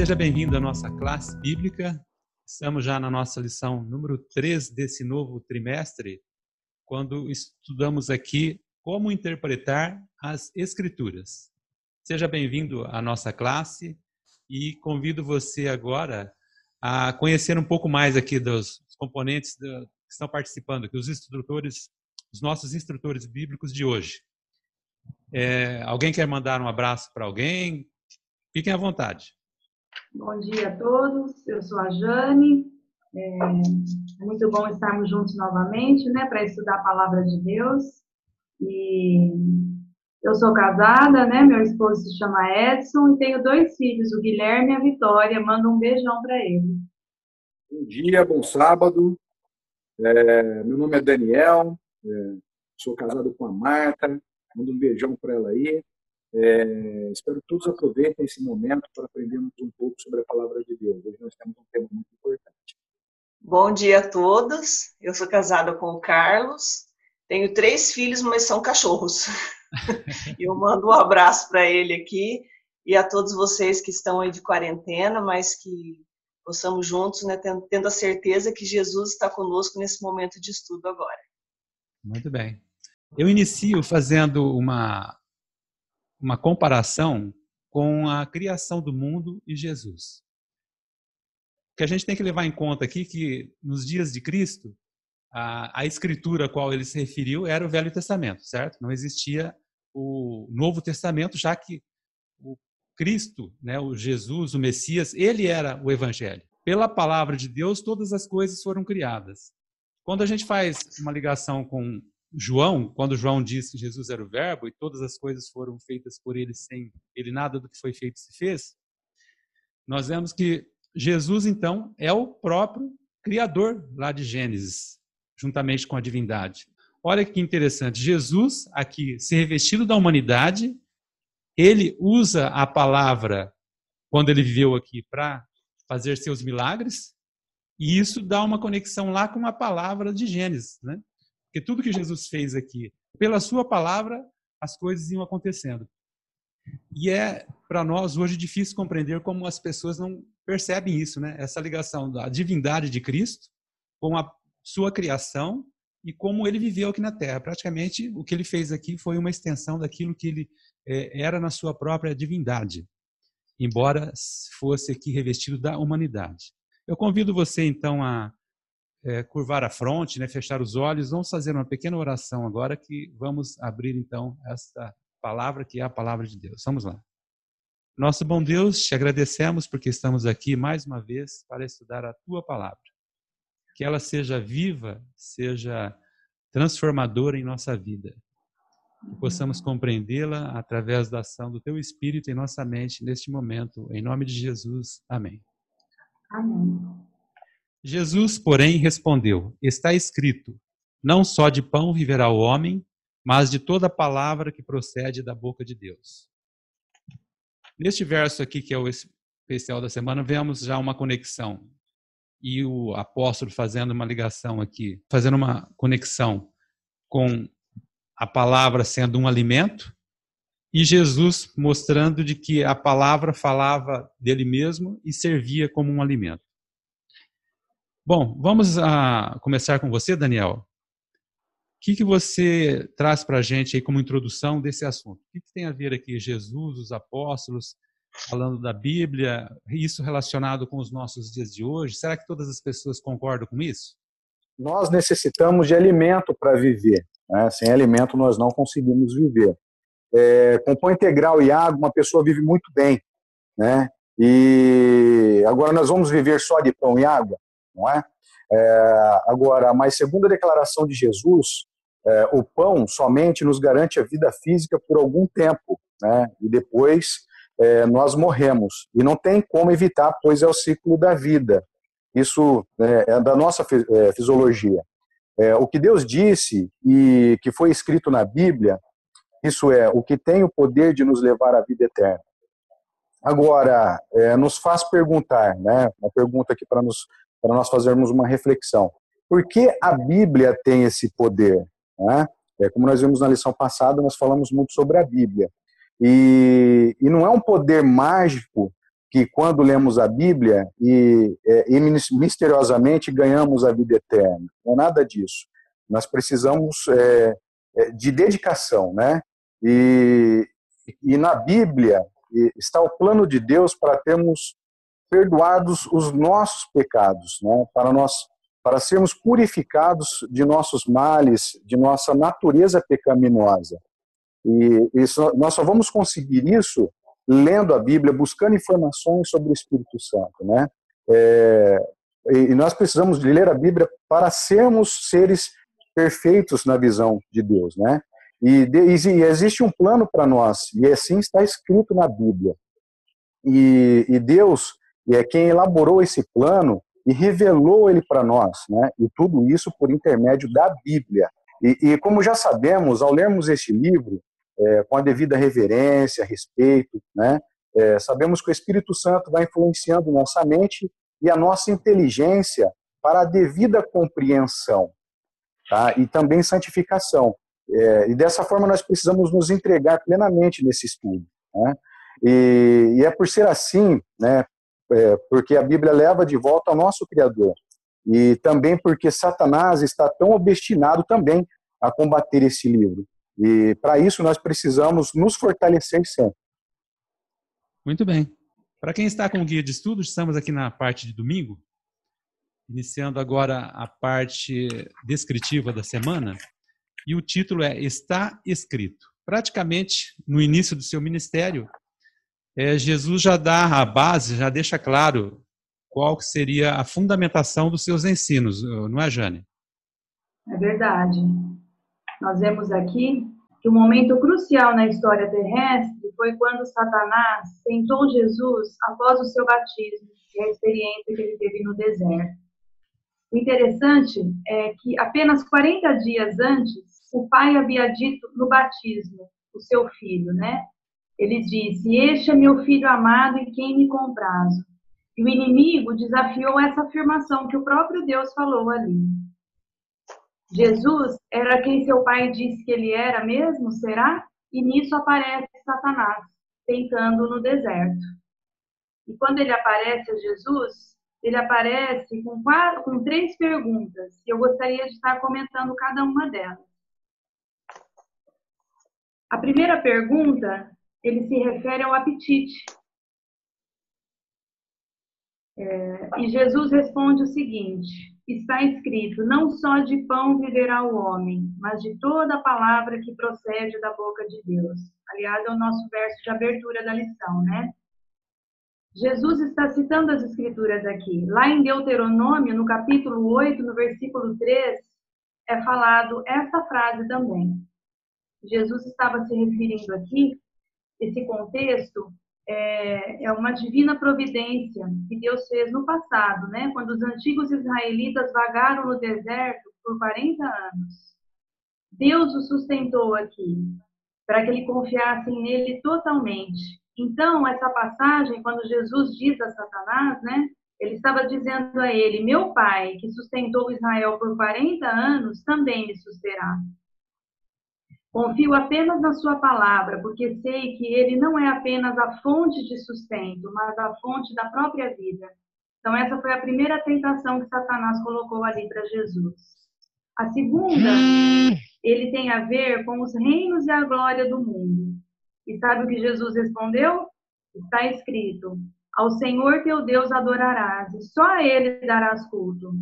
seja bem-vindo à nossa classe bíblica. Estamos já na nossa lição número 3 desse novo trimestre, quando estudamos aqui como interpretar as Escrituras. Seja bem-vindo à nossa classe e convido você agora a conhecer um pouco mais aqui dos componentes que estão participando, aqui, os instrutores, os nossos instrutores bíblicos de hoje. É, alguém quer mandar um abraço para alguém? Fiquem à vontade. Bom dia a todos, eu sou a Jane. É, muito bom estarmos juntos novamente, né, para estudar a palavra de Deus. E eu sou casada, né, meu esposo se chama Edson e tenho dois filhos, o Guilherme e a Vitória. Manda um beijão para ele. Bom dia, bom sábado. É, meu nome é Daniel, é, sou casado com a Marta. Manda um beijão para ela aí. É, espero que todos aproveitem esse momento para aprendermos um pouco sobre a palavra de Deus. Hoje nós temos um tema muito importante. Bom dia a todos. Eu sou casada com o Carlos. Tenho três filhos, mas são cachorros. eu mando um abraço para ele aqui e a todos vocês que estão aí de quarentena, mas que possamos juntos, né, tendo a certeza que Jesus está conosco nesse momento de estudo agora. Muito bem. Eu inicio fazendo uma uma comparação com a criação do mundo e Jesus. O que a gente tem que levar em conta aqui que nos dias de Cristo, a, a escritura a qual ele se referiu era o Velho Testamento, certo? Não existia o Novo Testamento, já que o Cristo, né, o Jesus, o Messias, ele era o Evangelho. Pela palavra de Deus, todas as coisas foram criadas. Quando a gente faz uma ligação com João, quando João diz que Jesus era o Verbo e todas as coisas foram feitas por ele, sem ele nada do que foi feito se fez, nós vemos que Jesus, então, é o próprio Criador lá de Gênesis, juntamente com a divindade. Olha que interessante, Jesus, aqui, se revestido da humanidade, ele usa a palavra, quando ele viveu aqui, para fazer seus milagres, e isso dá uma conexão lá com a palavra de Gênesis, né? Porque tudo que Jesus fez aqui, pela sua palavra, as coisas iam acontecendo. E é para nós hoje difícil compreender como as pessoas não percebem isso, né? Essa ligação da divindade de Cristo com a sua criação e como ele viveu aqui na Terra. Praticamente o que ele fez aqui foi uma extensão daquilo que ele é, era na sua própria divindade, embora fosse aqui revestido da humanidade. Eu convido você então a é, curvar a fronte, né, fechar os olhos. Vamos fazer uma pequena oração agora que vamos abrir então esta palavra que é a palavra de Deus. Vamos lá. Nosso bom Deus, te agradecemos porque estamos aqui mais uma vez para estudar a tua palavra. Que ela seja viva, seja transformadora em nossa vida. Que possamos compreendê-la através da ação do teu Espírito em nossa mente neste momento. Em nome de Jesus. Amém. Amém. Jesus, porém, respondeu: Está escrito: Não só de pão viverá o homem, mas de toda palavra que procede da boca de Deus. Neste verso aqui, que é o especial da semana, vemos já uma conexão. E o apóstolo fazendo uma ligação aqui, fazendo uma conexão com a palavra sendo um alimento, e Jesus mostrando de que a palavra falava dele mesmo e servia como um alimento. Bom, vamos a começar com você, Daniel. O que, que você traz para a gente aí como introdução desse assunto? O que, que tem a ver aqui Jesus, os apóstolos, falando da Bíblia, isso relacionado com os nossos dias de hoje? Será que todas as pessoas concordam com isso? Nós necessitamos de alimento para viver. Né? Sem alimento nós não conseguimos viver. É, com pão integral e água, uma pessoa vive muito bem. Né? E agora nós vamos viver só de pão e água? Não é? é agora, mas segundo a declaração de Jesus, é, o pão somente nos garante a vida física por algum tempo, né? E depois é, nós morremos. E não tem como evitar, pois é o ciclo da vida. Isso é, é da nossa é, fisiologia. É, o que Deus disse e que foi escrito na Bíblia, isso é o que tem o poder de nos levar à vida eterna. Agora, é, nos faz perguntar, né? Uma pergunta aqui para nos para nós fazermos uma reflexão. Por que a Bíblia tem esse poder? Né? É, como nós vimos na lição passada, nós falamos muito sobre a Bíblia. E, e não é um poder mágico que quando lemos a Bíblia e, é, e misteriosamente ganhamos a vida eterna. Não é nada disso. Nós precisamos é, é de dedicação, né? E, e na Bíblia está o plano de Deus para termos perdoados os nossos pecados, né? Para nós para sermos purificados de nossos males, de nossa natureza pecaminosa. E nós só vamos conseguir isso lendo a Bíblia, buscando informações sobre o Espírito Santo, né? É, e nós precisamos de ler a Bíblia para sermos seres perfeitos na visão de Deus, né? E, e existe um plano para nós, e assim está escrito na Bíblia. E, e Deus é quem elaborou esse plano e revelou ele para nós, né? E tudo isso por intermédio da Bíblia. E, e como já sabemos, ao lermos este livro, é, com a devida reverência, respeito, né? É, sabemos que o Espírito Santo vai influenciando nossa mente e a nossa inteligência para a devida compreensão, tá? E também santificação. É, e dessa forma nós precisamos nos entregar plenamente nesse estudo, né? E, e é por ser assim, né? É, porque a Bíblia leva de volta ao nosso Criador. E também porque Satanás está tão obstinado também a combater esse livro. E para isso nós precisamos nos fortalecer sempre. Muito bem. Para quem está com o guia de estudos, estamos aqui na parte de domingo, iniciando agora a parte descritiva da semana, e o título é Está Escrito. Praticamente no início do seu ministério, é, Jesus já dá a base, já deixa claro qual seria a fundamentação dos seus ensinos, não é, Jane? É verdade. Nós vemos aqui que o momento crucial na história terrestre foi quando Satanás tentou Jesus após o seu batismo e a experiência que ele teve no deserto. O interessante é que apenas 40 dias antes, o pai havia dito no batismo, o seu filho, né? Ele disse: Este é meu filho amado em quem me comprazo. E o inimigo desafiou essa afirmação que o próprio Deus falou ali. Jesus era quem seu pai disse que ele era mesmo, será? E nisso aparece Satanás, tentando no deserto. E quando ele aparece a Jesus, ele aparece com, quatro, com três perguntas, e eu gostaria de estar comentando cada uma delas. A primeira pergunta, ele se refere ao apetite. É, e Jesus responde o seguinte: está escrito: Não só de pão viverá o homem, mas de toda a palavra que procede da boca de Deus. Aliás, é o nosso verso de abertura da lição, né? Jesus está citando as escrituras aqui. Lá em Deuteronômio, no capítulo 8, no versículo 3, é falado essa frase também. Jesus estava se referindo aqui, esse contexto, é, é uma divina providência que Deus fez no passado, né? Quando os antigos israelitas vagaram no deserto por 40 anos. Deus o sustentou aqui, para que ele confiasse nele totalmente. Então, essa passagem, quando Jesus diz a Satanás, né? Ele estava dizendo a ele: Meu pai, que sustentou Israel por 40 anos, também me susterá. Confio apenas na Sua palavra, porque sei que Ele não é apenas a fonte de sustento, mas a fonte da própria vida. Então, essa foi a primeira tentação que Satanás colocou ali para Jesus. A segunda, ele tem a ver com os reinos e a glória do mundo. E sabe o que Jesus respondeu? Está escrito: Ao Senhor teu Deus adorarás, e só a Ele darás culto.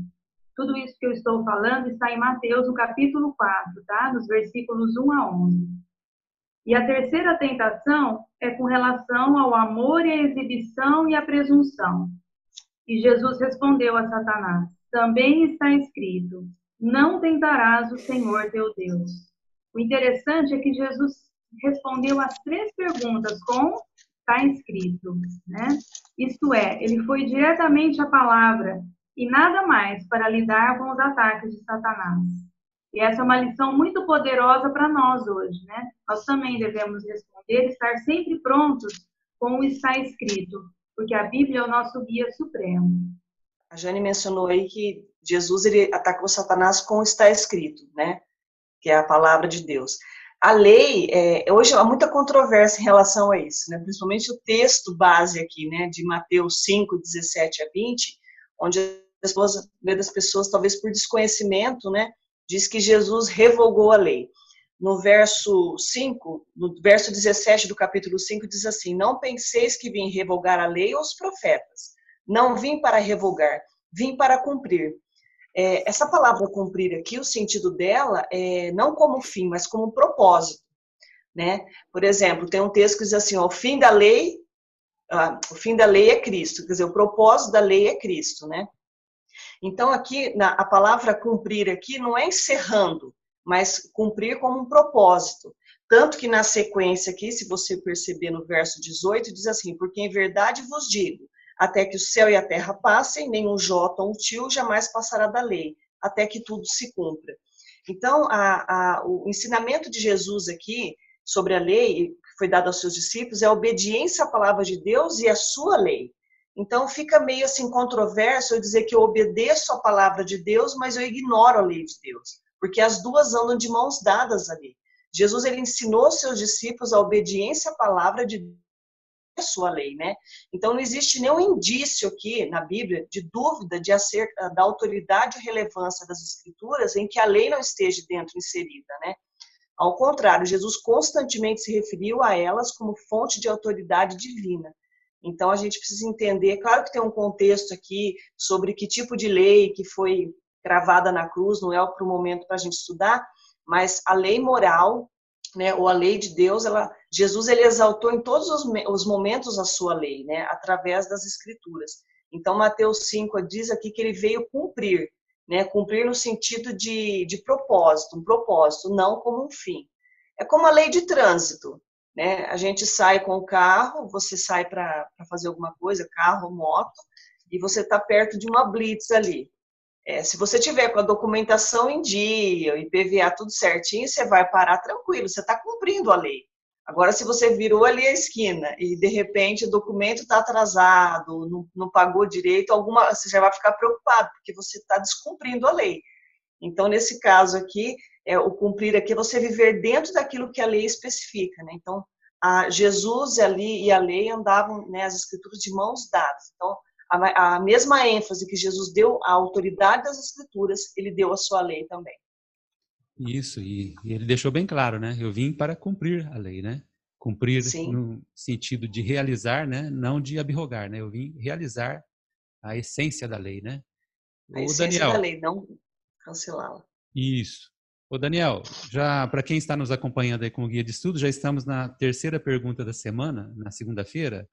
Tudo isso que eu estou falando está em Mateus, no capítulo 4, tá? Nos versículos 1 a 11. E a terceira tentação é com relação ao amor e a exibição e a presunção. E Jesus respondeu a Satanás: Também está escrito: Não tentarás o Senhor teu Deus. O interessante é que Jesus respondeu as três perguntas com está escrito, né? Isto é, ele foi diretamente à palavra e nada mais para lidar com os ataques de Satanás. E essa é uma lição muito poderosa para nós hoje, né? Nós também devemos responder, estar sempre prontos com o está escrito, porque a Bíblia é o nosso guia supremo. A Jane mencionou aí que Jesus ele atacou Satanás com o está escrito, né? Que é a palavra de Deus. a lei, é, hoje há muita controvérsia em relação a isso, né? principalmente o texto base aqui, né, de Mateus 5, 17 a 20, onde as pessoas, maioria das pessoas, talvez por desconhecimento, né, diz que Jesus revogou a lei. No verso 5, no verso 17 do capítulo 5, diz assim: Não penseis que vim revogar a lei ou os profetas. Não vim para revogar, vim para cumprir. É, essa palavra cumprir aqui, o sentido dela é não como fim, mas como propósito. Né? Por exemplo, tem um texto que diz assim: ó, o fim da lei, ah, o fim da lei é Cristo, quer dizer, o propósito da lei é Cristo, né? Então aqui na, a palavra cumprir aqui não é encerrando, mas cumprir como um propósito. Tanto que na sequência aqui, se você perceber no verso 18, diz assim: porque em verdade vos digo até que o céu e a terra passem, nem um jota ou um tio jamais passará da lei, até que tudo se cumpra. Então, a, a, o ensinamento de Jesus aqui sobre a lei, que foi dado aos seus discípulos, é a obediência à palavra de Deus e à sua lei. Então, fica meio assim controverso eu dizer que eu obedeço à palavra de Deus, mas eu ignoro a lei de Deus, porque as duas andam de mãos dadas ali. Jesus ele ensinou seus discípulos a obediência à palavra de a sua lei, né? Então não existe nenhum indício aqui na Bíblia de dúvida de acerca da autoridade e relevância das escrituras em que a lei não esteja dentro inserida, né? Ao contrário, Jesus constantemente se referiu a elas como fonte de autoridade divina. Então a gente precisa entender, claro que tem um contexto aqui sobre que tipo de lei que foi gravada na cruz, não é para o momento para a gente estudar, mas a lei moral né, ou a lei de Deus, ela, Jesus ele exaltou em todos os, os momentos a sua lei, né, através das escrituras. Então, Mateus 5 diz aqui que ele veio cumprir, né, cumprir no sentido de, de propósito, um propósito, não como um fim. É como a lei de trânsito, né, a gente sai com o carro, você sai para fazer alguma coisa, carro, moto, e você está perto de uma blitz ali. É, se você tiver com a documentação em dia, o IPVA tudo certinho, você vai parar tranquilo, você está cumprindo a lei. Agora, se você virou ali a esquina e de repente o documento está atrasado, não, não, pagou direito, alguma, você já vai ficar preocupado, porque você está descumprindo a lei. Então, nesse caso aqui, é, o cumprir aqui é você viver dentro daquilo que a lei especifica. Né? Então, a Jesus ali e a lei andavam, né, as escrituras de mãos dadas. Então, a, a mesma ênfase que Jesus deu à autoridade das Escrituras, ele deu à sua lei também. Isso, e, e ele deixou bem claro, né? Eu vim para cumprir a lei, né? Cumprir Sim. no sentido de realizar, né? Não de abrogar, né? Eu vim realizar a essência da lei, né? A o essência Daniel, da lei, não cancelá-la. Isso. Ô Daniel, já para quem está nos acompanhando aí com o guia de estudo, já estamos na terceira pergunta da semana, na segunda-feira.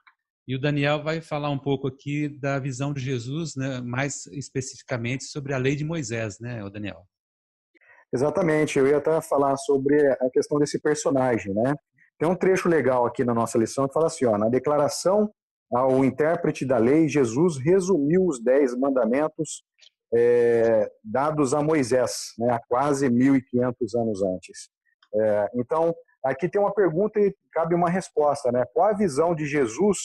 E o Daniel vai falar um pouco aqui da visão de Jesus, né, mais especificamente sobre a lei de Moisés, né, o Daniel? Exatamente, eu ia até falar sobre a questão desse personagem, né? Tem um trecho legal aqui na nossa lição que fala assim, ó, na declaração ao intérprete da lei, Jesus resumiu os dez mandamentos é, dados a Moisés, né, há quase 1.500 anos antes. É, então, aqui tem uma pergunta e cabe uma resposta, né? Qual a visão de Jesus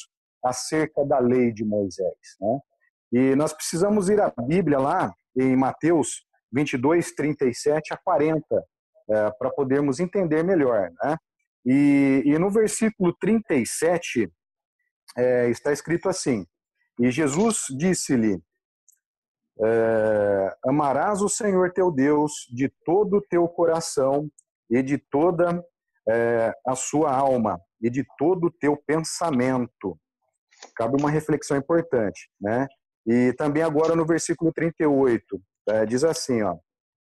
acerca da lei de Moisés. Né? E nós precisamos ir à Bíblia lá, em Mateus 22, 37 a 40, é, para podermos entender melhor. Né? E, e no versículo 37 é, está escrito assim: E Jesus disse-lhe: é, Amarás o Senhor teu Deus de todo o teu coração e de toda é, a sua alma e de todo o teu pensamento cabe uma reflexão importante, né? E também agora no versículo 38, é, diz assim, ó,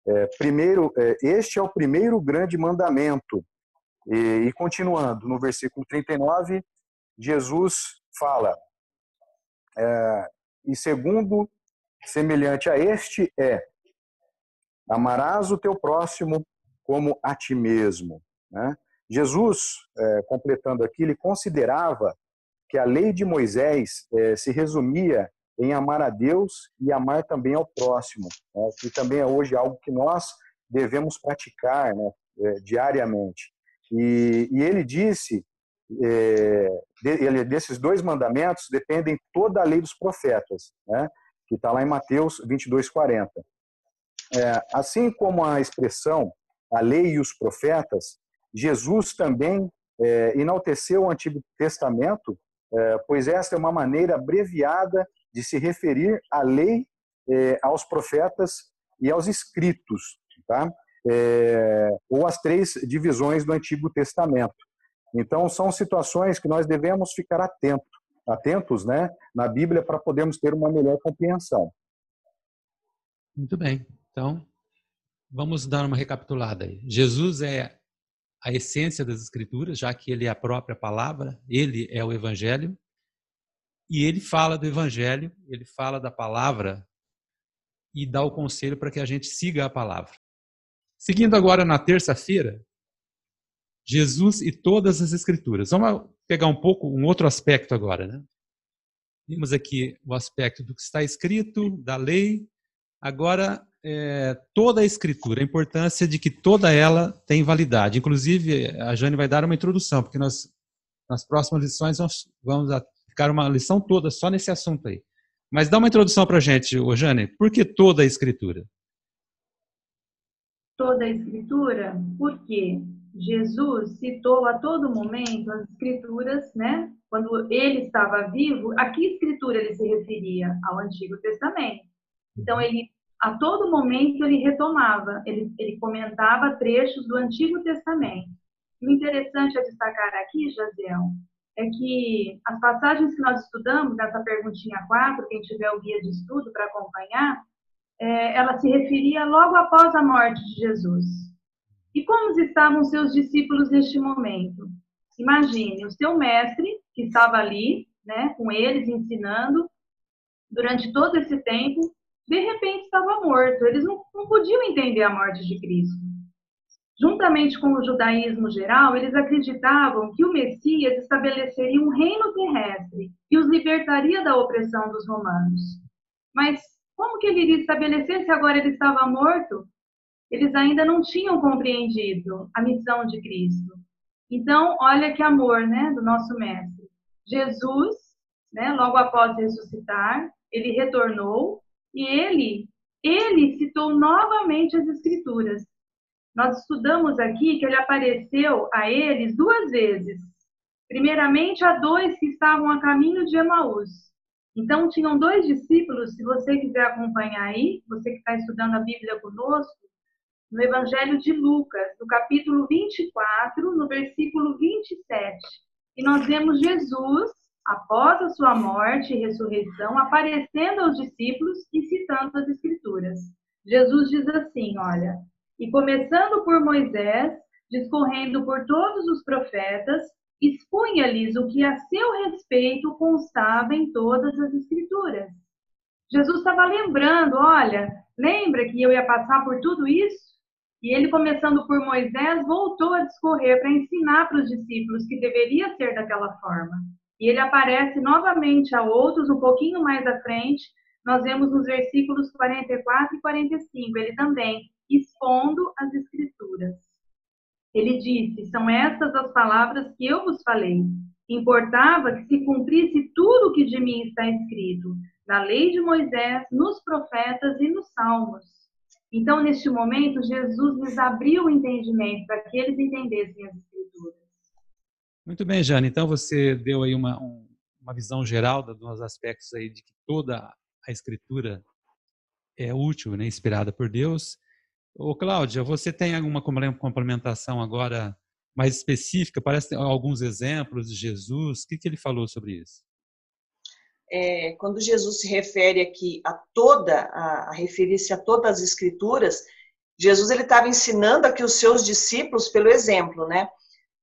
é, primeiro, é, este é o primeiro grande mandamento. E, e, continuando, no versículo 39, Jesus fala, é, e segundo, semelhante a este é, amarás o teu próximo como a ti mesmo. Né? Jesus, é, completando aqui, ele considerava que a lei de Moisés é, se resumia em amar a Deus e amar também ao próximo, né? que também é hoje algo que nós devemos praticar né? é, diariamente. E, e, ele disse, é, de, desses dois mandamentos dependem toda a lei dos profetas, né? Que está lá em Mateus 22, 40. É, assim como a expressão a lei e os profetas Jesus também é, enalteceu o Antigo Testamento, é, pois esta é uma maneira abreviada de se referir à lei, é, aos profetas e aos escritos, tá? É, ou as três divisões do Antigo Testamento. Então, são situações que nós devemos ficar atentos, atentos né, na Bíblia para podermos ter uma melhor compreensão. Muito bem. Então, vamos dar uma recapitulada aí. Jesus é a essência das Escrituras, já que ele é a própria palavra, ele é o Evangelho, e ele fala do Evangelho, ele fala da palavra e dá o conselho para que a gente siga a palavra. Seguindo agora na terça-feira, Jesus e todas as Escrituras. Vamos pegar um pouco um outro aspecto agora, né? Vimos aqui o aspecto do que está escrito, da lei. Agora, é, toda a Escritura, a importância de que toda ela tem validade. Inclusive, a Jane vai dar uma introdução, porque nós, nas próximas lições, nós vamos ficar uma lição toda só nesse assunto aí. Mas dá uma introdução para a gente, Jane. Por que toda a Escritura? Toda a Escritura, porque Jesus citou a todo momento as Escrituras, né? Quando ele estava vivo, a que Escritura ele se referia? Ao Antigo Testamento. Então, ele a todo momento ele retomava, ele, ele comentava trechos do Antigo Testamento. E o interessante a destacar aqui, Jaziel, é que as passagens que nós estudamos, nessa perguntinha 4, quem tiver o guia de estudo para acompanhar, é, ela se referia logo após a morte de Jesus. E como estavam seus discípulos neste momento? Imagine, o seu mestre, que estava ali, né, com eles, ensinando, durante todo esse tempo, de repente estava morto. Eles não, não podiam entender a morte de Cristo. Juntamente com o judaísmo geral, eles acreditavam que o Messias estabeleceria um reino terrestre e os libertaria da opressão dos romanos. Mas como que ele iria estabelecer se agora ele estava morto? Eles ainda não tinham compreendido a missão de Cristo. Então, olha que amor, né, do nosso mestre. Jesus, né, logo após ressuscitar, ele retornou e ele, ele citou novamente as escrituras. Nós estudamos aqui que ele apareceu a eles duas vezes. Primeiramente, a dois que estavam a caminho de Emaús. Então, tinham dois discípulos, se você quiser acompanhar aí, você que está estudando a Bíblia conosco, no Evangelho de Lucas, no capítulo 24, no versículo 27. E nós vemos Jesus, após a sua morte e ressurreição, aparecendo aos discípulos e citando as Escrituras. Jesus diz assim: olha, e começando por Moisés, discorrendo por todos os profetas, expunha-lhes o que a seu respeito constava em todas as Escrituras. Jesus estava lembrando: olha, lembra que eu ia passar por tudo isso? E ele, começando por Moisés, voltou a discorrer para ensinar para os discípulos que deveria ser daquela forma. E ele aparece novamente a outros um pouquinho mais à frente. Nós vemos nos versículos 44 e 45. Ele também expondo as Escrituras. Ele disse: São estas as palavras que eu vos falei. Importava que se cumprisse tudo o que de mim está escrito, na lei de Moisés, nos profetas e nos salmos. Então, neste momento, Jesus lhes abriu o entendimento para que eles entendessem as Escrituras. Muito bem, Jane. Então, você deu aí uma, uma visão geral dos aspectos aí de que toda a Escritura é útil, né, inspirada por Deus. Ô, Cláudia, você tem alguma complementação agora mais específica? Parece alguns exemplos de Jesus. O que, que ele falou sobre isso? É, quando Jesus se refere aqui a toda, a, a referir-se a todas as escrituras, Jesus ele estava ensinando aqui os seus discípulos pelo exemplo, né?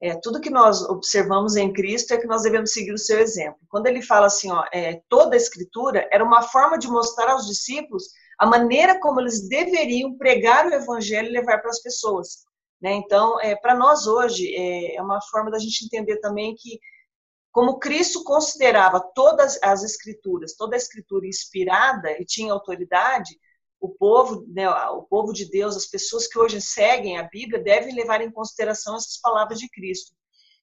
É, tudo que nós observamos em Cristo é que nós devemos seguir o seu exemplo. Quando ele fala assim, ó, é, toda a escritura era uma forma de mostrar aos discípulos a maneira como eles deveriam pregar o evangelho e levar para as pessoas. Né? Então, é, para nós hoje, é, é uma forma da gente entender também que, como Cristo considerava todas as escrituras, toda a escritura inspirada e tinha autoridade, o povo, né, o povo de Deus, as pessoas que hoje seguem a Bíblia, devem levar em consideração essas palavras de Cristo.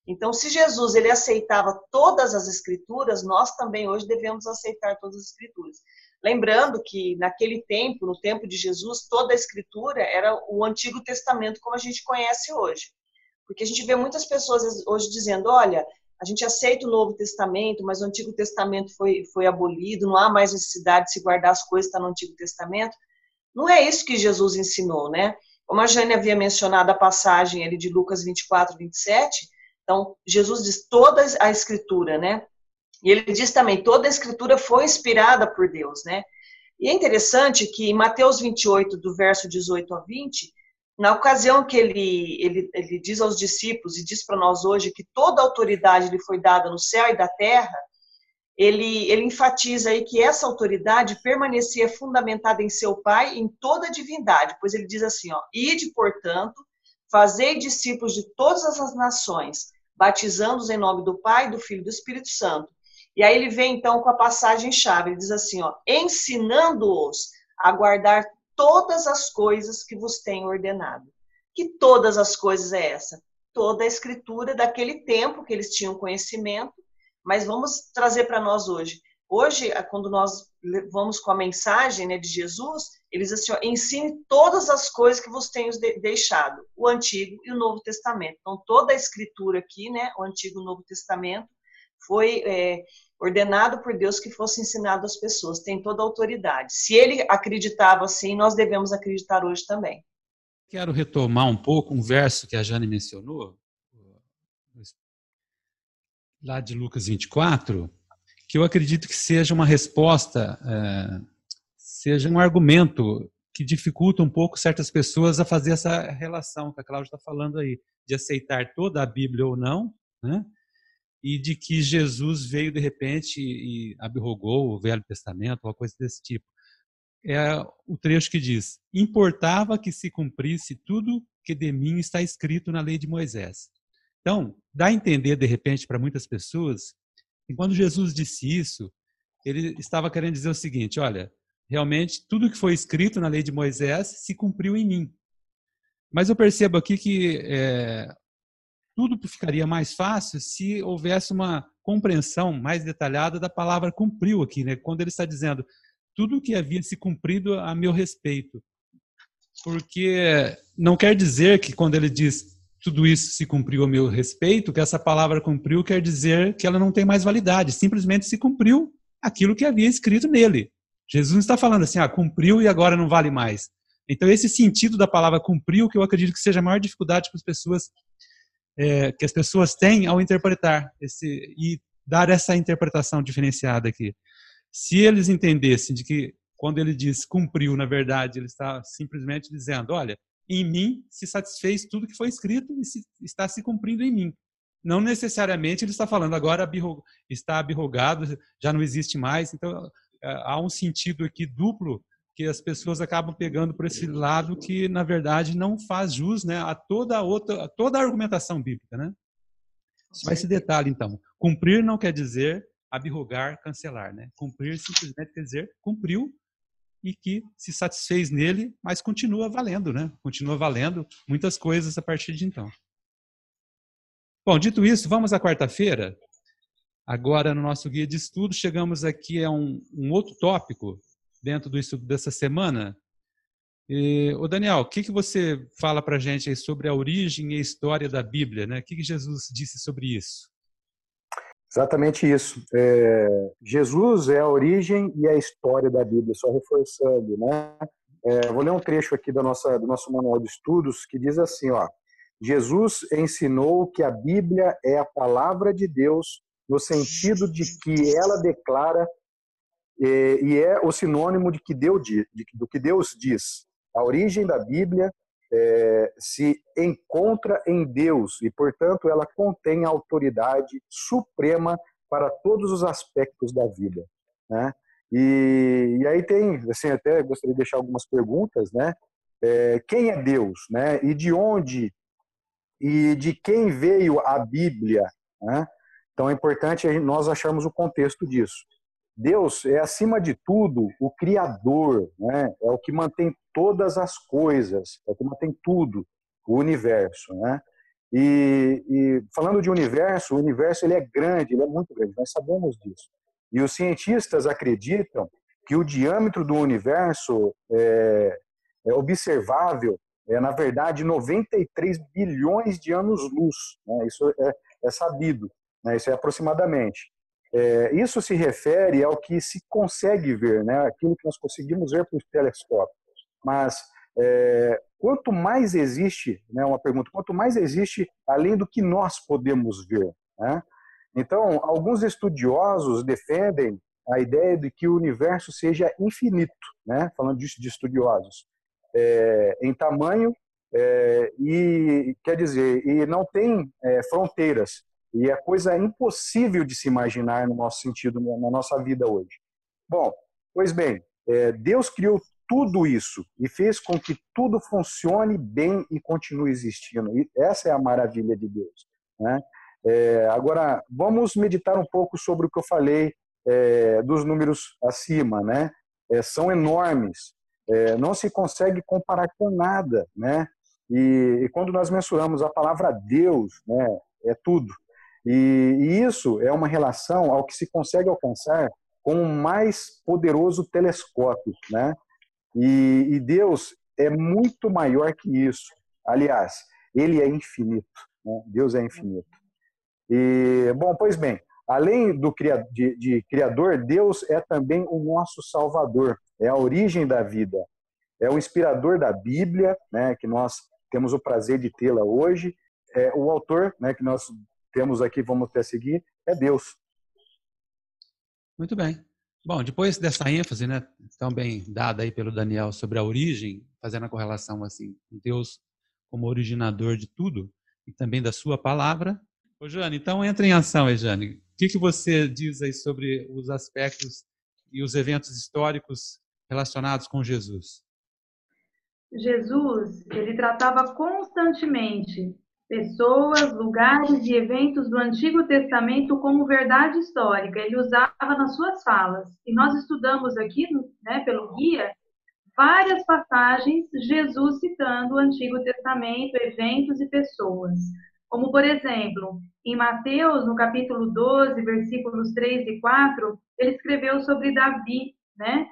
Então, se Jesus ele aceitava todas as escrituras, nós também hoje devemos aceitar todas as escrituras. Lembrando que naquele tempo, no tempo de Jesus, toda a escritura era o Antigo Testamento como a gente conhece hoje. Porque a gente vê muitas pessoas hoje dizendo, olha, a gente aceita o Novo Testamento, mas o Antigo Testamento foi, foi abolido, não há mais necessidade de se guardar as coisas que estão no Antigo Testamento. Não é isso que Jesus ensinou, né? Como a Jane havia mencionado a passagem ali de Lucas 24, 27, então Jesus diz toda a Escritura, né? E ele diz também, toda a Escritura foi inspirada por Deus, né? E é interessante que em Mateus 28, do verso 18 a 20, na ocasião que ele, ele, ele diz aos discípulos e diz para nós hoje que toda autoridade lhe foi dada no céu e da terra, ele, ele enfatiza aí que essa autoridade permanecia fundamentada em seu Pai em toda a divindade, pois ele diz assim, ó, ide, portanto, fazei discípulos de todas as nações, batizando-os em nome do Pai, do Filho e do Espírito Santo. E aí ele vem então com a passagem chave, ele diz assim, ó, ensinando-os a guardar todas as coisas que vos tenho ordenado. Que todas as coisas é essa? Toda a escritura daquele tempo que eles tinham conhecimento, mas vamos trazer para nós hoje. Hoje, quando nós vamos com a mensagem né, de Jesus, eles assim, ensine todas as coisas que vos tenho deixado, o Antigo e o Novo Testamento. Então, toda a escritura aqui, né, o Antigo e o Novo Testamento, foi é, ordenado por Deus que fosse ensinado às pessoas, tem toda a autoridade. Se ele acreditava assim, nós devemos acreditar hoje também. Quero retomar um pouco um verso que a Jane mencionou, lá de Lucas 24, que eu acredito que seja uma resposta, é, seja um argumento que dificulta um pouco certas pessoas a fazer essa relação que a Cláudia está falando aí, de aceitar toda a Bíblia ou não, né? E de que Jesus veio de repente e abrogou o Velho Testamento, uma coisa desse tipo. É o trecho que diz: Importava que se cumprisse tudo que de mim está escrito na lei de Moisés. Então, dá a entender de repente para muitas pessoas que quando Jesus disse isso, ele estava querendo dizer o seguinte: olha, realmente tudo que foi escrito na lei de Moisés se cumpriu em mim. Mas eu percebo aqui que é, tudo ficaria mais fácil se houvesse uma compreensão mais detalhada da palavra cumpriu aqui, né? Quando ele está dizendo tudo que havia se cumprido a meu respeito. Porque não quer dizer que quando ele diz tudo isso se cumpriu a meu respeito, que essa palavra cumpriu quer dizer que ela não tem mais validade, simplesmente se cumpriu aquilo que havia escrito nele. Jesus não está falando assim, ah, cumpriu e agora não vale mais. Então, esse sentido da palavra cumpriu, que eu acredito que seja a maior dificuldade para as pessoas é, que as pessoas têm ao interpretar esse, e dar essa interpretação diferenciada aqui. Se eles entendessem de que quando ele diz cumpriu, na verdade, ele está simplesmente dizendo, olha, em mim se satisfez tudo que foi escrito e se, está se cumprindo em mim. Não necessariamente ele está falando agora está abirrogado, já não existe mais. Então é, há um sentido aqui duplo que as pessoas acabam pegando por esse lado que na verdade não faz jus, né, a toda a outra, a toda a argumentação bíblica, né? Só esse detalhe então. Cumprir não quer dizer abrogar, cancelar, né? Cumprir simplesmente quer dizer cumpriu e que se satisfez nele, mas continua valendo, né? Continua valendo muitas coisas a partir de então. Bom, dito isso, vamos à quarta-feira. Agora, no nosso guia de estudo, chegamos aqui a um, um outro tópico dentro do estudo dessa semana. E, o Daniel, o que, que você fala para a gente sobre a origem e a história da Bíblia? Né? O que, que Jesus disse sobre isso? Exatamente isso. É, Jesus é a origem e a história da Bíblia, só reforçando, né? É, vou ler um trecho aqui nossa, do nosso manual de estudos que diz assim, ó. Jesus ensinou que a Bíblia é a palavra de Deus no sentido de que ela declara e é o sinônimo de que Deus, de, do que Deus diz. A origem da Bíblia é, se encontra em Deus e, portanto, ela contém a autoridade suprema para todos os aspectos da vida. Né? E, e aí tem, assim, até gostaria de deixar algumas perguntas, né? É, quem é Deus, né? E de onde e de quem veio a Bíblia, né? Então é importante nós acharmos o contexto disso. Deus é, acima de tudo, o Criador, né? é o que mantém todas as coisas, é o que mantém tudo, o universo. Né? E, e, falando de universo, o universo ele é grande, ele é muito grande, nós sabemos disso. E os cientistas acreditam que o diâmetro do universo é, é observável é, na verdade, 93 bilhões de anos-luz. Né? Isso é, é sabido, né? isso é aproximadamente. É, isso se refere ao que se consegue ver, né? aquilo que nós conseguimos ver por telescópio. Mas é, quanto mais existe, né, uma pergunta, quanto mais existe além do que nós podemos ver. Né? Então, alguns estudiosos defendem a ideia de que o universo seja infinito, né? falando disso de estudiosos, é, em tamanho é, e quer dizer e não tem é, fronteiras e é coisa impossível de se imaginar no nosso sentido na nossa vida hoje. Bom, pois bem, é, Deus criou tudo isso e fez com que tudo funcione bem e continue existindo. E essa é a maravilha de Deus. Né? É, agora, vamos meditar um pouco sobre o que eu falei é, dos números acima. Né? É, são enormes, é, não se consegue comparar com nada. Né? E, e, quando nós mensuramos a palavra Deus, né, é tudo. E, e isso é uma relação ao que se consegue alcançar com o mais poderoso telescópio. Né? E, e Deus é muito maior que isso. Aliás, ele é infinito. Né? Deus é infinito. E, bom, pois bem, além do de, de Criador, Deus é também o nosso Salvador, é a origem da vida, é o inspirador da Bíblia, né, que nós temos o prazer de tê-la hoje, é o autor, né, que nós temos aqui, vamos ter a seguir, é Deus. Muito bem. Bom, depois dessa ênfase, né, tão bem dada aí pelo Daniel sobre a origem, fazendo a correlação assim, Deus como originador de tudo e também da sua palavra, Ô, Jane, então entra em ação aí, Jane. O que, que você diz aí sobre os aspectos e os eventos históricos relacionados com Jesus? Jesus, ele tratava constantemente pessoas, lugares e eventos do Antigo Testamento como verdade histórica. Ele usava nas suas falas. E nós estudamos aqui, né, pelo guia, várias passagens Jesus citando o Antigo Testamento, eventos e pessoas. Como, por exemplo, em Mateus, no capítulo 12, versículos 3 e 4, ele escreveu sobre Davi, né?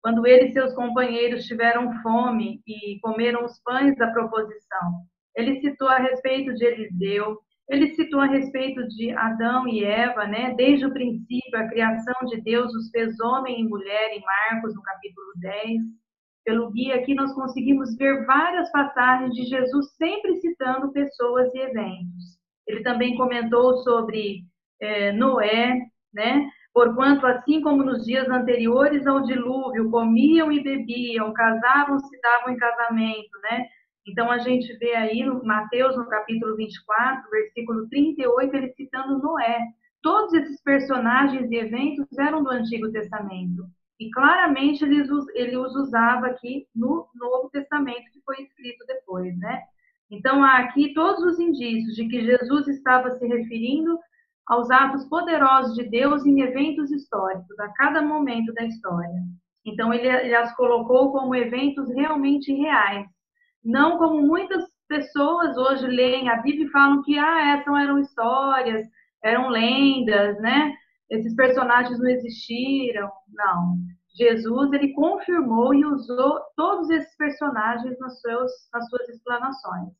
Quando ele e seus companheiros tiveram fome e comeram os pães da proposição. Ele citou a respeito de Eliseu, ele citou a respeito de Adão e Eva, né? Desde o princípio, a criação de Deus os fez homem e mulher, em Marcos, no capítulo 10 pelo guia aqui, nós conseguimos ver várias passagens de Jesus sempre citando pessoas e eventos. Ele também comentou sobre é, Noé, né? Porquanto, assim como nos dias anteriores ao dilúvio, comiam e bebiam, casavam-se, davam em casamento, né? Então, a gente vê aí no Mateus, no capítulo 24, versículo 38, ele citando Noé. Todos esses personagens e eventos eram do Antigo Testamento. E claramente ele, ele os usava aqui no Novo Testamento, que foi escrito depois, né? Então, há aqui todos os indícios de que Jesus estava se referindo aos atos poderosos de Deus em eventos históricos, a cada momento da história. Então, ele, ele as colocou como eventos realmente reais, não como muitas pessoas hoje leem a Bíblia e falam que ah, essas eram histórias, eram lendas, né? esses personagens não existiram. Não. Jesus ele confirmou e usou todos esses personagens nas suas, nas suas explanações.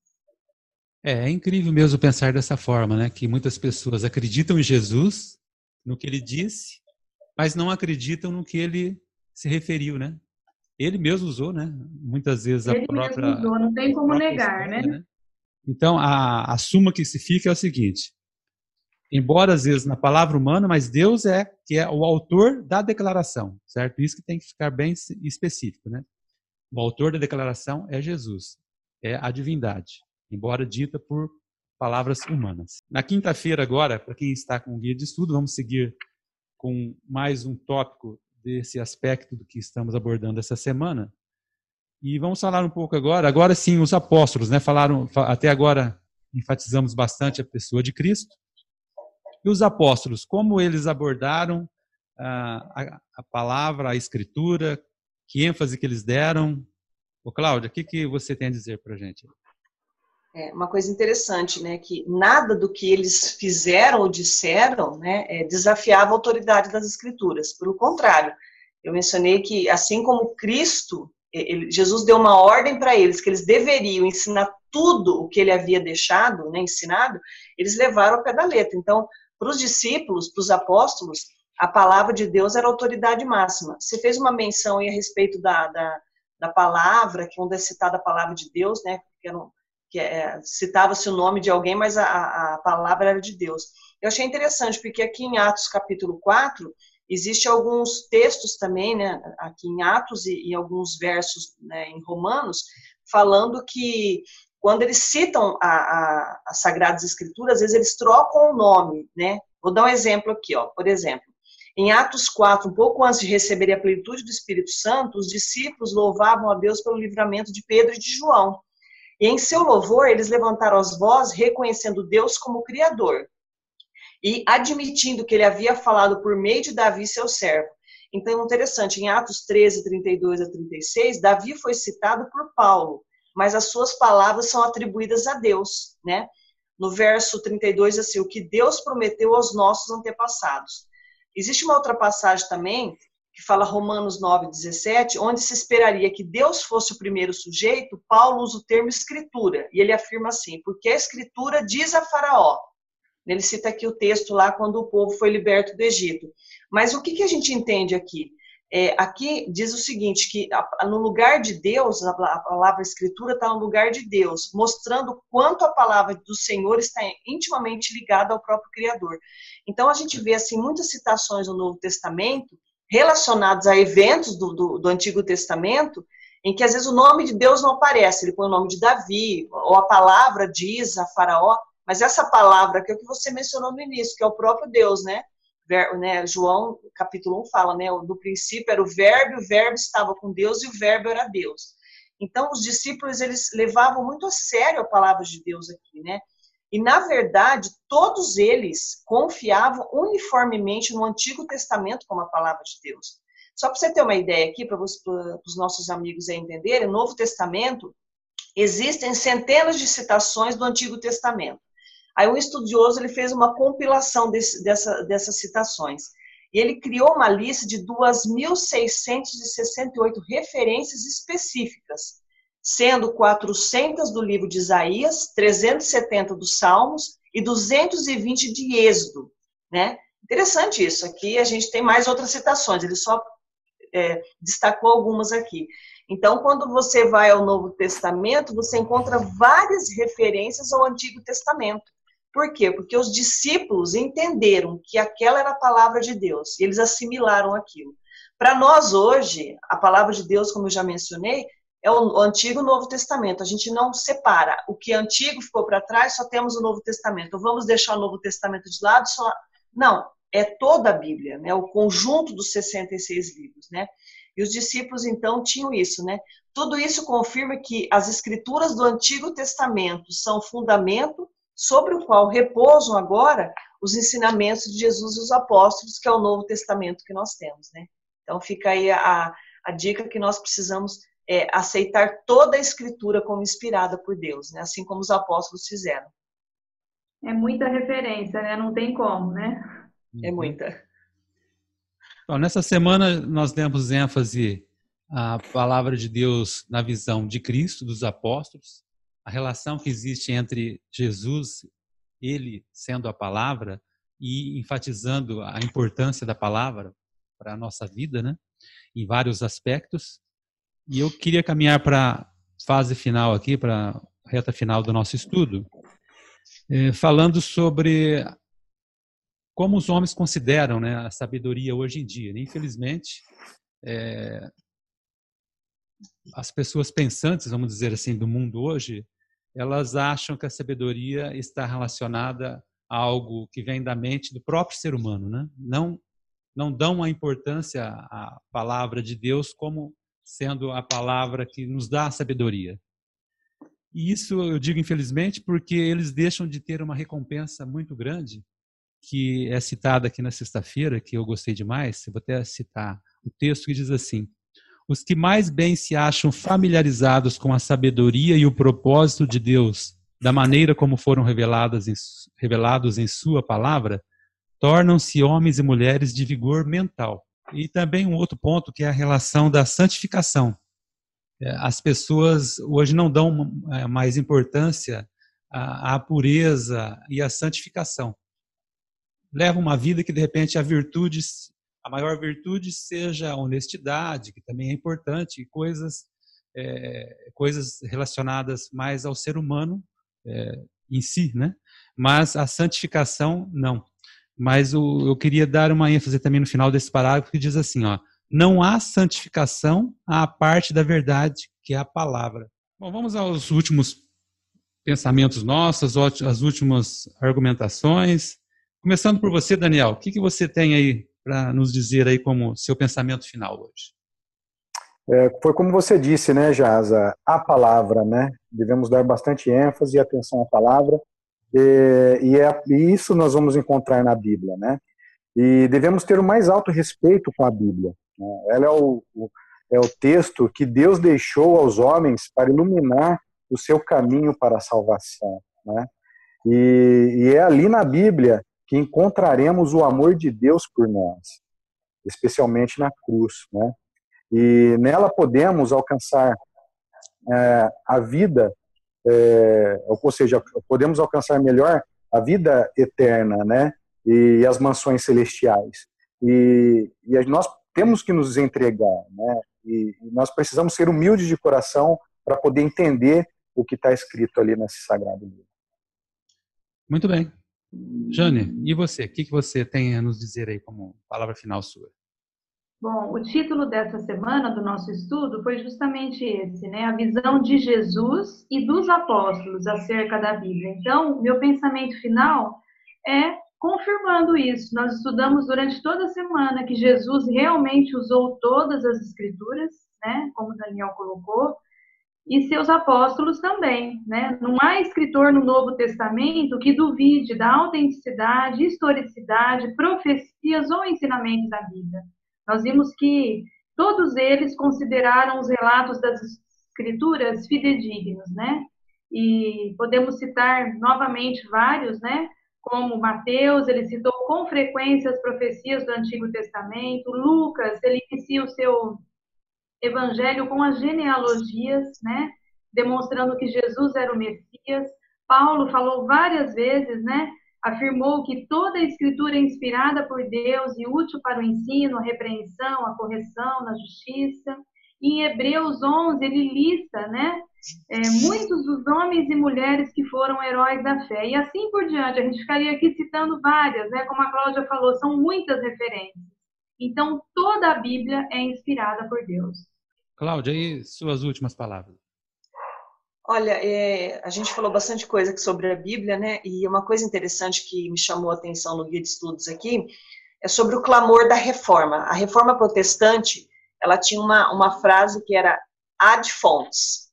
É, é incrível mesmo pensar dessa forma, né? Que muitas pessoas acreditam em Jesus, no que ele disse, mas não acreditam no que ele se referiu, né? Ele mesmo usou, né? Muitas vezes ele a própria. Mesmo usou, não tem como negar, história, né? né? Então a, a suma que se fica é o seguinte: embora às vezes na palavra humana, mas Deus é que é o autor da declaração, certo? Isso que tem que ficar bem específico, né? O autor da declaração é Jesus, é a divindade, embora dita por palavras humanas. Na quinta-feira agora, para quem está com o guia de estudo, vamos seguir com mais um tópico desse aspecto do que estamos abordando essa semana. E vamos falar um pouco agora, agora sim, os apóstolos, né? Falaram até agora enfatizamos bastante a pessoa de Cristo. E os apóstolos, como eles abordaram a, a, a palavra, a escritura, que ênfase que eles deram? Ô, Cláudia, o que, que você tem a dizer para a gente? É uma coisa interessante, né, que nada do que eles fizeram ou disseram, né, é, desafiava a autoridade das escrituras. Pelo contrário, eu mencionei que assim como Cristo, ele, Jesus deu uma ordem para eles que eles deveriam ensinar tudo o que ele havia deixado, né, ensinado, eles levaram ao pé da letra. Então, para os discípulos, para os apóstolos, a palavra de Deus era a autoridade máxima. Você fez uma menção aí a respeito da, da, da palavra, que onde é citada a palavra de Deus, né, que, que é, citava-se o nome de alguém, mas a, a palavra era de Deus. Eu achei interessante, porque aqui em Atos capítulo 4, Existem alguns textos também, né, aqui em Atos e, alguns versos né, em Romanos, falando que quando eles citam a, a, as Sagradas Escrituras, às vezes eles trocam o nome, né? Vou dar um exemplo aqui, ó. Por exemplo, em Atos 4, um pouco antes de receberem a plenitude do Espírito Santo, os discípulos louvavam a Deus pelo livramento de Pedro e de João. E em seu louvor, eles levantaram as vozes, reconhecendo Deus como Criador e admitindo que ele havia falado por meio de Davi, seu servo. Então, interessante, em Atos 13, 32 a 36, Davi foi citado por Paulo, mas as suas palavras são atribuídas a Deus, né? No verso 32, assim, o que Deus prometeu aos nossos antepassados. Existe uma outra passagem também, que fala Romanos 9, 17, onde se esperaria que Deus fosse o primeiro sujeito, Paulo usa o termo escritura, e ele afirma assim, porque a escritura diz a faraó, ele cita aqui o texto lá quando o povo foi liberto do Egito. Mas o que, que a gente entende aqui? É, aqui diz o seguinte, que no lugar de Deus, a, palavra escritura está no lugar de Deus, mostrando quanto a palavra do Senhor está intimamente ligada ao próprio Criador. Então a gente vê assim muitas citações no Novo Testamento relacionadas a eventos do, do, do Antigo Testamento, em que às vezes o nome de Deus não aparece, ele põe o nome de Davi, ou a palavra diz a Faraó, mas essa palavra que é o que você mencionou no início, que é o próprio Deus, né? Né João, capítulo 1, fala, né? No princípio era o verbo, o verbo estava com Deus e o verbo era Deus. Então, os discípulos, eles levavam muito a sério a palavra de Deus aqui, né? E, na verdade, todos eles confiavam uniformemente no Antigo Testamento como a palavra de Deus. Só para você ter uma ideia aqui, para os nossos amigos entenderem, no Novo Testamento existem centenas de citações do Antigo Testamento. Aí um estudioso ele fez uma compilação desse, dessa, dessas citações. E ele criou uma lista de 2.668 referências específicas, sendo 400 do livro de Isaías, 370 dos Salmos e 220 de Êxodo, né? Interessante isso. Aqui a gente tem mais outras citações, ele só é, destacou algumas aqui. Então, quando você vai ao Novo Testamento, você encontra várias referências ao Antigo Testamento. Por quê? Porque os discípulos entenderam que aquela era a palavra de Deus e eles assimilaram aquilo. Para nós hoje, a palavra de Deus, como eu já mencionei, é o Antigo e o Novo Testamento. A gente não separa. O que é antigo ficou para trás, só temos o Novo Testamento. Vamos deixar o Novo Testamento de lado? Só... Não, é toda a Bíblia, né? o conjunto dos 66 livros. Né? E os discípulos, então, tinham isso. Né? Tudo isso confirma que as escrituras do Antigo Testamento são fundamento sobre o qual repousam agora os ensinamentos de Jesus e os apóstolos, que é o Novo Testamento que nós temos, né? Então fica aí a, a dica que nós precisamos é, aceitar toda a Escritura como inspirada por Deus, né? Assim como os apóstolos fizeram. É muita referência, né? Não tem como, né? É uhum. muita. Bom, nessa semana nós demos ênfase à palavra de Deus na visão de Cristo, dos apóstolos, a relação que existe entre Jesus, ele sendo a palavra, e enfatizando a importância da palavra para a nossa vida, né? em vários aspectos. E eu queria caminhar para fase final aqui, para reta final do nosso estudo, é, falando sobre como os homens consideram né, a sabedoria hoje em dia. Infelizmente, é, as pessoas pensantes, vamos dizer assim, do mundo hoje, elas acham que a sabedoria está relacionada a algo que vem da mente do próprio ser humano, né? Não não dão a importância à palavra de Deus como sendo a palavra que nos dá a sabedoria. E isso eu digo infelizmente porque eles deixam de ter uma recompensa muito grande que é citada aqui na sexta-feira, que eu gostei demais. Eu vou até citar o texto que diz assim: os que mais bem se acham familiarizados com a sabedoria e o propósito de Deus, da maneira como foram reveladas em, revelados em Sua palavra, tornam-se homens e mulheres de vigor mental. E também um outro ponto que é a relação da santificação. é, as pessoas hoje não dão é, mais importância à, pureza e à santificação. Levam uma vida que, de repente, a virtude, a maior virtude seja a honestidade, que também é importante, e coisas, é, coisas relacionadas mais ao ser humano é, em si, né? Mas a santificação, não. Mas o, eu queria dar uma ênfase também no final desse parágrafo que diz assim, ó, não há santificação à parte da verdade, que é a palavra. Bom, vamos aos últimos pensamentos nossos, as últimas argumentações. Começando por você, Daniel, o que, que você tem aí para nos dizer aí como seu pensamento final hoje? É, foi como você disse, né, Jaza, a palavra, né? Devemos dar bastante ênfase e atenção à palavra, e, e, é, e isso nós vamos encontrar na Bíblia, né? E devemos ter o mais alto respeito com a Bíblia. Né? Ela é o, o, é o texto que Deus deixou aos homens para iluminar o seu caminho para a salvação. Né? E, e é ali na Bíblia que encontraremos o amor de Deus por nós, especialmente na cruz. Né? E nela podemos alcançar é, a vida, é, ou seja, podemos alcançar melhor a vida eterna, né? E as mansões celestiais. E, e nós temos que nos entregar, né? E, e nós precisamos ser humildes de coração para poder entender o que está escrito ali nesse sagrado livro. Muito bem. Jane, e você? O que, que você tem a nos dizer aí como palavra final sua? Bom, o título dessa semana do nosso estudo foi justamente esse, né? A visão de Jesus e dos apóstolos acerca da Bíblia. Então, meu pensamento final é confirmando isso. Nós estudamos durante toda a semana que Jesus realmente usou todas as escrituras, né? Como Daniel colocou, e seus apóstolos também, né? Não há escritor no Novo Testamento que duvide da autenticidade, historicidade, profecias ou ensinamentos da Bíblia. Nós vimos que todos eles consideraram os relatos das escrituras fidedignos, né? E podemos citar novamente vários, né? Como Mateus, ele citou com frequência as profecias do Antigo Testamento. Lucas, ele inicia o seu evangelho com as genealogias, né? Demonstrando que Jesus era o Messias. Paulo falou várias vezes, né? Afirmou que toda a escritura é inspirada por Deus e útil para o ensino, a repreensão, a correção, na justiça. Em Hebreus 11, ele lista, né, é, muitos dos homens e mulheres que foram heróis da fé. E assim por diante, a gente ficaria aqui citando várias, né, como a Cláudia falou, são muitas referências. Então, toda a Bíblia é inspirada por Deus. Cláudia, e suas últimas palavras? Olha, é, a gente falou bastante coisa sobre a Bíblia, né? E uma coisa interessante que me chamou a atenção no guia de estudos aqui é sobre o clamor da reforma. A reforma protestante, ela tinha uma, uma frase que era ad fontes,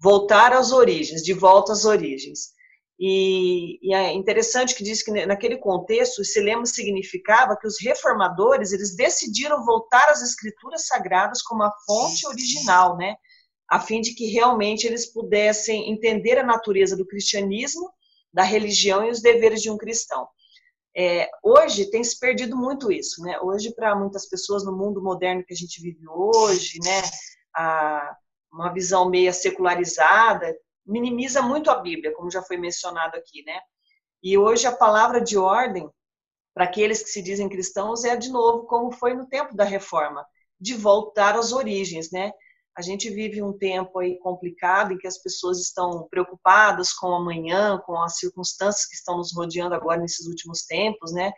voltar às origens, de volta às origens. E, e, é interessante que diz que naquele contexto, esse lema significava que os reformadores, eles decidiram voltar às escrituras sagradas como a fonte original, né? A fim de que realmente eles pudessem entender a natureza do cristianismo, da religião e os deveres de um cristão. É, hoje tem se perdido muito isso, né? Hoje, para muitas pessoas no mundo moderno que a gente vive hoje, né, a, uma visão meia secularizada minimiza muito a Bíblia, como já foi mencionado aqui, né? E hoje a palavra de ordem para aqueles que se dizem cristãos é de novo como foi no tempo da Reforma, de voltar às origens, né? A gente vive um tempo aí complicado em que as pessoas estão preocupadas com o amanhã, com as circunstâncias que estão nos rodeando agora nesses últimos tempos, né?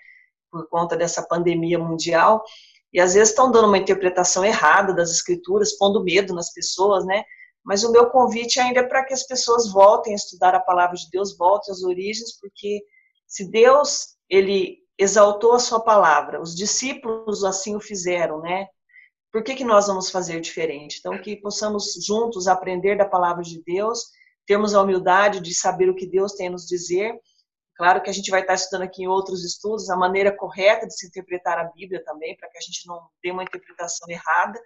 Por conta dessa pandemia mundial. E às vezes estão dando uma interpretação errada das escrituras, pondo medo nas pessoas, né? Mas o meu convite ainda é para que as pessoas voltem a estudar a palavra de Deus, voltem às origens, porque se Deus ele exaltou a sua palavra, os discípulos assim o fizeram, né? Por que, que nós vamos fazer diferente? Então, que possamos juntos aprender da palavra de Deus, termos a humildade de saber o que Deus tem a nos dizer. Claro que a gente vai estar estudando aqui em outros estudos a maneira correta de se interpretar a Bíblia também, para que a gente não dê uma interpretação errada.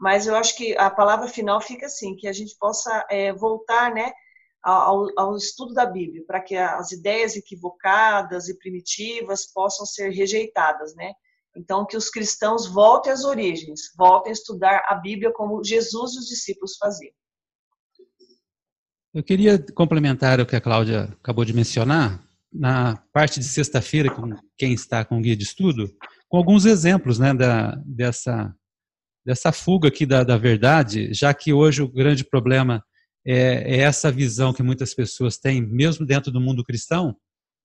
Mas eu acho que a palavra final fica assim, que a gente possa é, voltar, né, ao, ao, estudo da Bíblia, para que as ideias equivocadas e primitivas possam ser rejeitadas, né? Então, que os cristãos voltem às origens, voltem a estudar a Bíblia como Jesus e os discípulos faziam. Eu queria complementar o que a Cláudia acabou de mencionar, na parte de sexta-feira, com quem está com o guia de estudo, com alguns exemplos né, da, dessa, dessa fuga aqui da, da verdade, já que hoje o grande problema é, é essa visão que muitas pessoas têm, mesmo dentro do mundo cristão,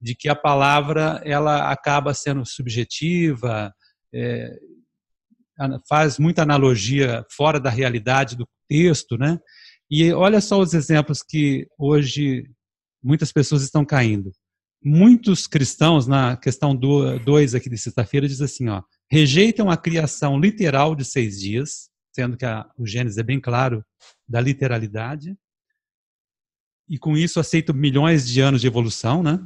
de que a palavra ela acaba sendo subjetiva, é, faz muita analogia fora da realidade do texto, né? E olha só os exemplos que hoje muitas pessoas estão caindo. Muitos cristãos, na questão 2 aqui de sexta-feira, diz assim, ó, rejeitam a criação literal de seis dias, sendo que a, o Gênesis é bem claro da literalidade, e com isso aceitam milhões de anos de evolução, né?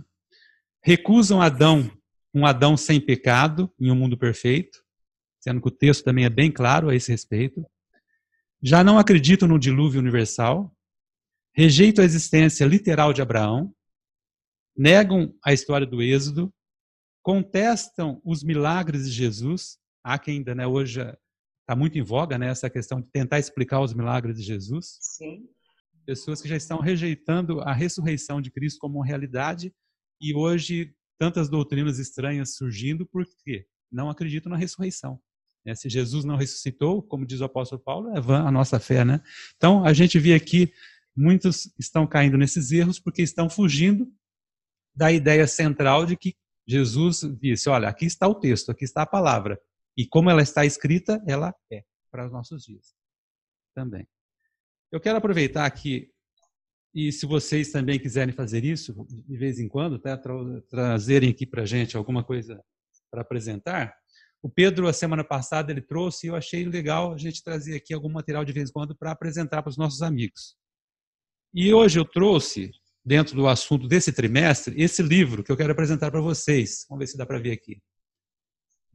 Recusam Adão, um Adão sem pecado em um mundo perfeito, sendo que o texto também é bem claro a esse respeito. Já não acreditam no dilúvio universal, rejeitam a existência literal de Abraão, negam a história do Êxodo, contestam os milagres de Jesus. Há quem ainda né, hoje está muito em voga né, essa questão de tentar explicar os milagres de Jesus. Sim. Pessoas que já estão rejeitando a ressurreição de Cristo como uma realidade e hoje tantas doutrinas estranhas surgindo porque não acreditam na ressurreição. Né? Se Jesus não ressuscitou, como diz o apóstolo Paulo, é vã a nossa fé, né? Então, a gente vê aqui, muitos estão caindo nesses erros porque estão fugindo da ideia central de que Jesus disse, olha, aqui está o texto, aqui está a palavra. E como ela está escrita, ela é para os nossos dias também. Eu quero aproveitar aqui, e se vocês também quiserem fazer isso, de vez em quando, tá, tra trazerem aqui para a gente alguma coisa para apresentar. O Pedro, a semana passada, ele trouxe e eu achei legal a gente trazer aqui algum material de vez em quando para apresentar para os nossos amigos. E hoje eu trouxe, dentro do assunto desse trimestre, esse livro que eu quero apresentar para vocês. Vamos ver se dá para ver aqui.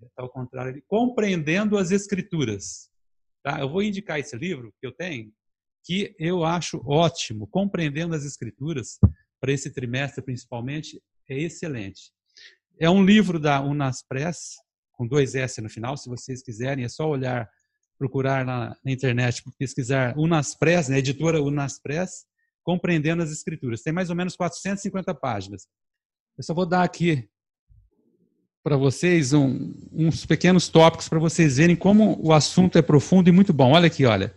Está ao contrário, Compreendendo as Escrituras. Tá? Eu vou indicar esse livro que eu tenho, que eu acho ótimo, compreendendo as escrituras, para esse trimestre principalmente, é excelente. É um livro da Unaspress, com dois S no final, se vocês quiserem, é só olhar, procurar na, na internet, pesquisar Unaspress, né, editora Unaspress, compreendendo as escrituras. Tem mais ou menos 450 páginas. Eu só vou dar aqui para vocês um, uns pequenos tópicos para vocês verem como o assunto é profundo e muito bom. Olha aqui, olha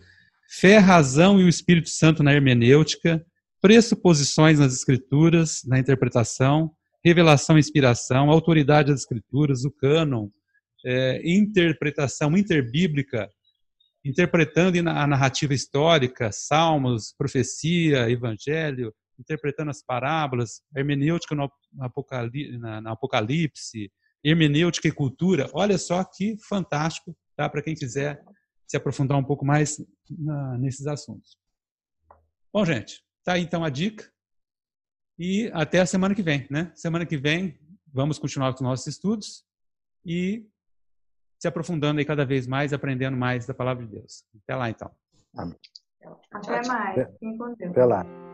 fé, razão e o Espírito Santo na hermenêutica, pressuposições nas escrituras, na interpretação, revelação e inspiração, autoridade das escrituras, o cânon, é, interpretação interbíblica, interpretando a narrativa histórica, salmos, profecia, evangelho, interpretando as parábolas, hermenêutica no na Apocalipse hermenêutica e cultura. Olha só que fantástico, tá? Para quem quiser se aprofundar um pouco mais na, nesses assuntos. Bom, gente, tá aí então a dica. E até a semana que vem, né? Semana que vem vamos continuar com os nossos estudos e se aprofundando aí cada vez mais, aprendendo mais da palavra de Deus. Até lá então. Amém. Até mais. Até lá.